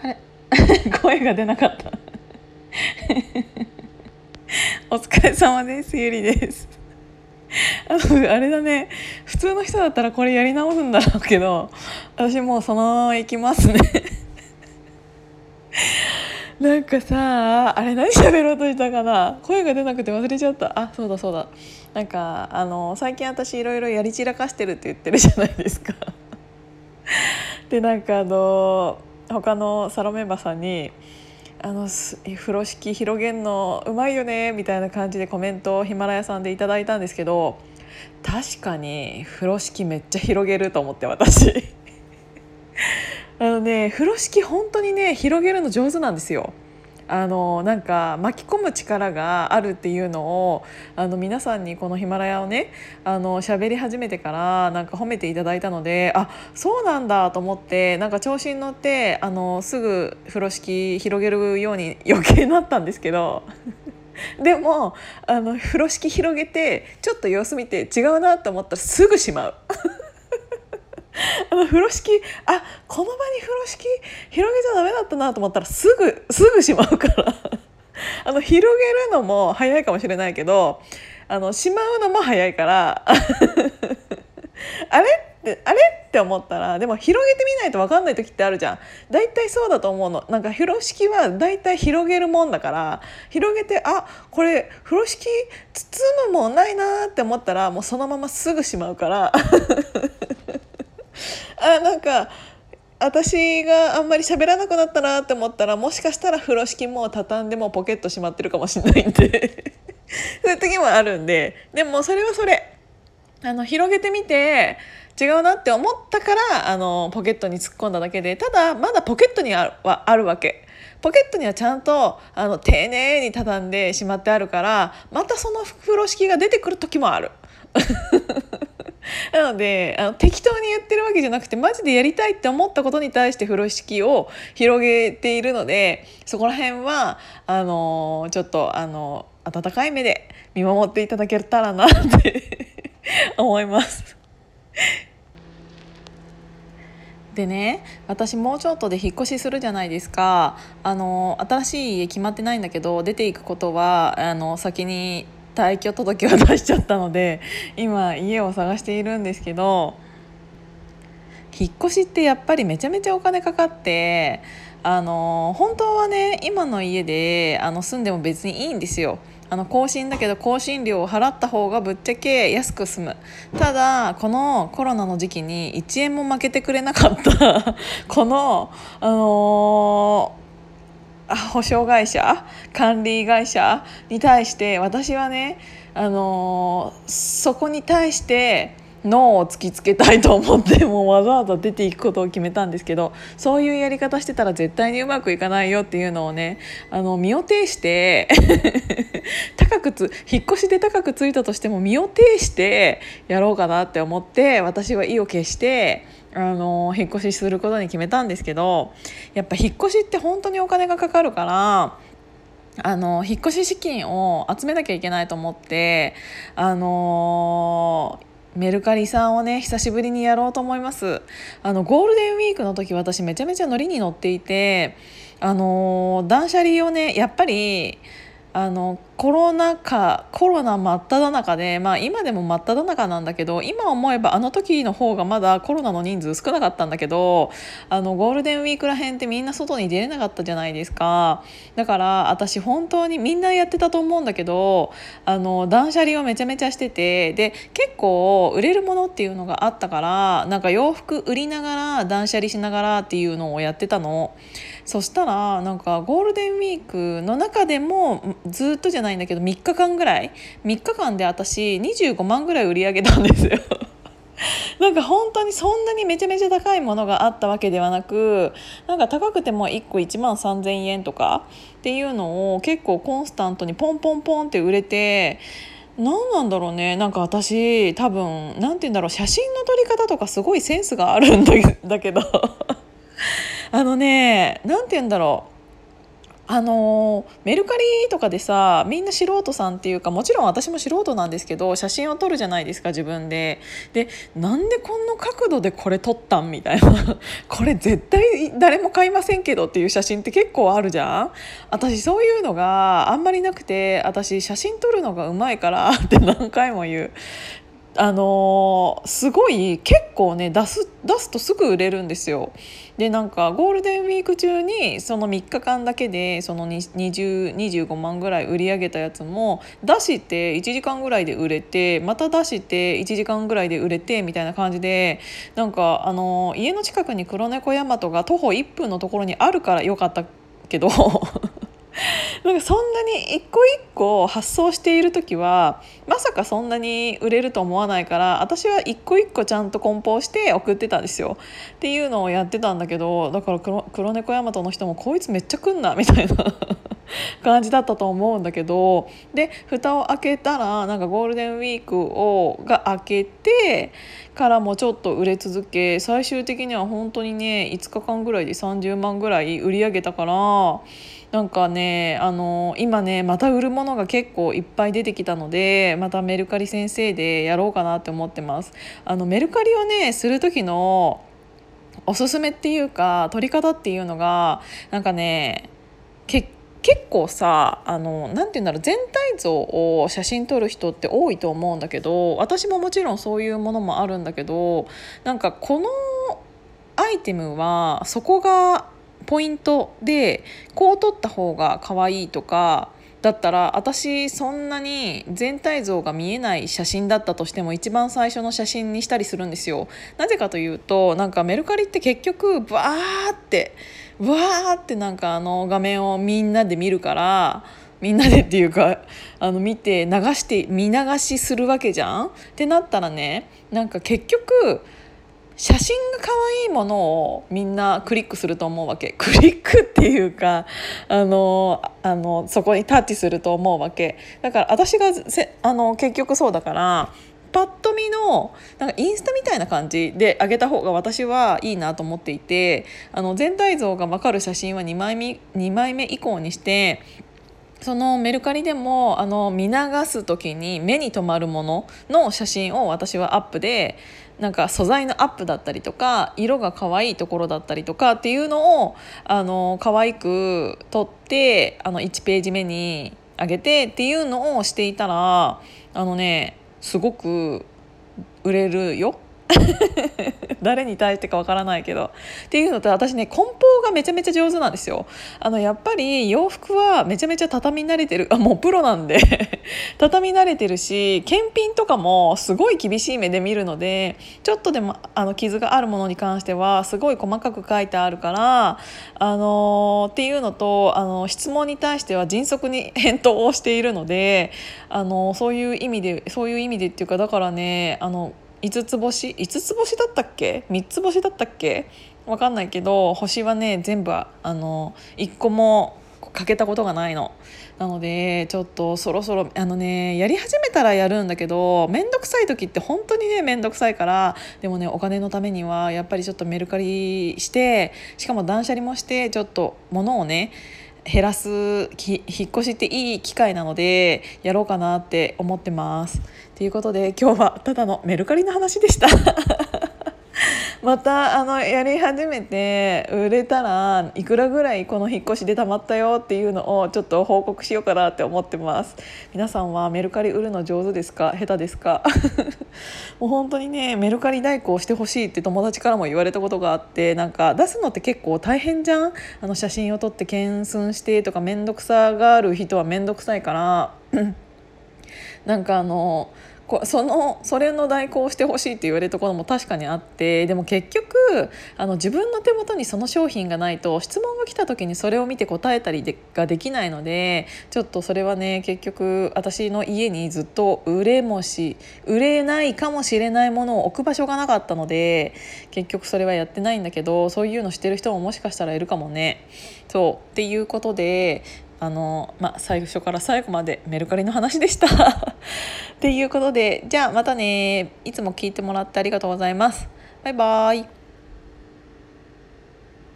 疲れ。声が出なかった。お疲れ様ですゆりです。あ のあれだね。普通の人だったらこれやり直すんだろうけど私もうそのまま行きますね。なんかさあれ何喋ろうとしたかな？声が出なくて忘れちゃった。あそうだそうだ。なんかあの最近私いろいろやり散らかしてるって言ってるじゃないですか。でなんかあの他のサロメンバーさんに「あの風呂敷広げんのうまいよね」みたいな感じでコメントをヒマラヤさんでいただいたんですけど確かに風呂敷めっちゃ広げると思って私 あのね風呂敷本当にね広げるの上手なんですよ。あのなんか巻き込む力があるっていうのをあの皆さんにこのヒマラヤをねあの喋り始めてからなんか褒めていただいたのであそうなんだと思ってなんか調子に乗ってあのすぐ風呂敷広げるように余計なったんですけど。でもあの風呂敷広げてちょっと様子見て違うなと思ったらすぐしまう。あの風呂敷あこの場に風呂敷広げちゃダメだったなと思ったらすぐすぐしまうから。あの広げるのも早いかもしれないけどあのしまうのも早いから。あれ？ってあれ？って思ったらでも広げてみないと分かんない時ってあるじゃん。大体そうだと思うの。なんか風呂敷は大体広げるもんだから広げてあこれ風呂敷包むもんないなって思ったらもうそのまますぐしまうから。あなんか私があんまり喋らなくなったなって思ったらもしかしたら風呂敷も畳んでもポケットしまってるかもしれないんで そういう時もあるんででもそれはそれあの広げてみて違うなって思ったからあのポケットに突っ込んだだけでただまだポケットにはあるわけ。ポケットにはちゃんとあの丁寧に畳んでしまってあるからまたその風呂敷が出てくる時もある。なのであの適当に言ってるわけじゃなくてマジでやりたいって思ったことに対して風呂敷を広げているのでそこら辺はあのちょっとあの温かい目で見守っていただけたらなって 思います。でね私もうちょっとで引っ越しするじゃないですかあの新しい家決まってないんだけど出ていくことはあの先に退去届を出しちゃったので今家を探しているんですけど引っ越しってやっぱりめちゃめちゃお金かかってあの本当はね今の家であの住んでも別にいいんですよ。あの更新だけど更新料を払った方がぶっちゃけ安く済むただこのコロナの時期に1円も負けてくれなかった このあのー保証会社管理会社に対して私はね、あのー、そこに対してノーを突きつけたいと思ってもうわざわざ出ていくことを決めたんですけどそういうやり方してたら絶対にうまくいかないよっていうのをねあの身を挺して 高くつ引っ越しで高くついたとしても身を挺してやろうかなって思って私は意を決してあの引っ越しすることに決めたんですけどやっぱ引っ越しって本当にお金がかかるからあの引っ越し資金を集めなきゃいけないと思ってあのメルカリさんをね久しぶりにやろうと思います。あのゴールデンウィークの時私めちゃめちゃノリに乗っていてあの断捨離をねやっぱりあのコロナ禍コロナ真っ只中で、まあ、今でも真っ只中なんだけど今思えばあの時の方がまだコロナの人数少なかったんだけどあのゴールデンウィークらへんってみんな外に出れなかったじゃないですかだから私本当にみんなやってたと思うんだけどあの断捨離をめちゃめちゃしててで結構売れるものっていうのがあったからなんか洋服売りながら断捨離しながらっていうのをやってたの。そしたらなんかゴールデンウィークの中でもずっとじゃないんだけど3日間ぐらい？3日間で私25万ぐらい売り上げたんですよ。なんか本当にそんなにめちゃめちゃ高いものがあったわけではなくなんか高くても1個1万3,000円とかっていうのを結構コンスタントにポンポンポンって売れて何なんだろうね。なんか私多分何て言うんだろう。写真の撮り方とかすごいセンスがあるんだけど。あのね何て言うんだろう。あのメルカリとかでさみんな素人さんっていうかもちろん私も素人なんですけど写真を撮るじゃないですか自分で。でなんでこの角度でこれ撮ったんみたいな。これ絶対誰も買いませんけどっていう写真って結構あるじゃん。私そういうのがあんまりなくて私写真撮るのがうまいからって何回も言う。あのー、すごい結構ね出す出すとすぐ売れるんですよ。でなんかゴールデンウィーク中にその3日間だけでその2025万ぐらい売り上げたやつも出して1時間ぐらいで売れてまた出して1時間ぐらいで売れてみたいな感じでなんかあのー、家の近くに黒猫大和が徒歩1分のところにあるからよかったけどなんかそんなに一個一個発送している時はまさかそんなに売れると思わないから私は一個一個ちゃんと梱包して送ってたんですよ。っていうのをやってたんだけどだから黒黒猫大和の人もこいつめっちゃ来んなみたいな 感じだったと思うんだけどで蓋を開けたらなんかゴールデンウィークをが開けてからもちょっと売れ続け最終的には本当にね5日間ぐらいで30万ぐらい売り上げたからなんかねあの今ねまた売るものが結構いっぱい出てきたのでまたメルカリ先生でやろうかなって思ってます。あのメルカリをねする時のおすすめっていうか撮り方っていうのがなんかね結構さあのなて言うんだろう全体像を写真撮る人って多いと思うんだけど私ももちろんそういうものもあるんだけどなんかこのアイテムはそこがポイントでこう撮った方が可愛いとかだったら私そんなに全体像が見えない写真だったとしても一番最初の写真にしたりするんですよ。なぜかというとなんかメルカリって結局バーってわーってなんかあの画面をみんなで見るからみんなでっていうかあの見て流して見流しするわけじゃん？ってなったらねなんか結局写真が可愛いものをみんなクリックすると思うわけ。クリックっていうかあのあのそこにタッチすると思うわけ。だから私がせあの結局そうだからパッと見のなんかインスタみたいな感じで上げた方が私はいいなと思っていてあの全体像が分かる写真は2枚 ,2 枚目以降にしてそのメルカリでもあの見流す時に目に留まるものの写真を私はアップでなんか素材のアップだったりとか色が可愛いところだったりとかっていうのをあの可愛く撮ってあの1ページ目に上げてっていうのをしていたらあのねすごく売れるよ。誰に対してかわからないけど。っていうのと私ね梱包がめちゃめちゃ上手なんですよ。あのやっぱり洋服はめちゃめちゃ畳み慣れてる。あもうプロなんで。畳み慣れてるし検品とかもすごい厳しい目で見るのでちょっとでもあの傷があるものに関してはすごい細かく書いてあるからあのー、っていうのとあの質問に対しては迅速に返答をしているのであのそういう意味でそういう意味でっていうかだからねあの5つ星？5つ星だったっけ？3つ星だったっけ？分かんないけど星はね全部あの1個もかけたことがないの。なのでちょっとそろそろあのねやり始めたらやるんだけど面倒くさい時って本当にね面倒くさいからでもねお金のためにはやっぱりちょっとメルカリしてしかも断捨離もしてちょっと物をね減らす引っ越しっていい機会なのでやろうかなって思ってます。ということで今日はただのメルカリの話でした。またあのやり始めて売れたらいくらぐらいこの引っ越しでたまったよっていうのをちょっと報告しようかなって思ってます。皆さんはメルカリ売るの上手ですか？下手ですか？もう本当にねメルカリ代行してほしいって友達からも言われたことがあってなんか出すのって結構大変じゃん？あの写真を撮って検寸してとか面倒くさがある人は面倒くさいから。なんかあのこそのそれの代行をしてほしいって言われるところも確かにあってでも結局あの自分の手元にその商品がないと質問が来た時にそれを見て答えたりでができないのでちょっとそれはね結局私の家にずっと売れもし売れないかもしれないものを置く場所がなかったので結局それはやってないんだけどそういうのしてる人ももしかしたらいるかもね。そうっていうことであの、まあ、最初から最後までメルカリの話でした。っていうことでじゃあまたねいつも聞いてもらってありがとうございます。バイバーイ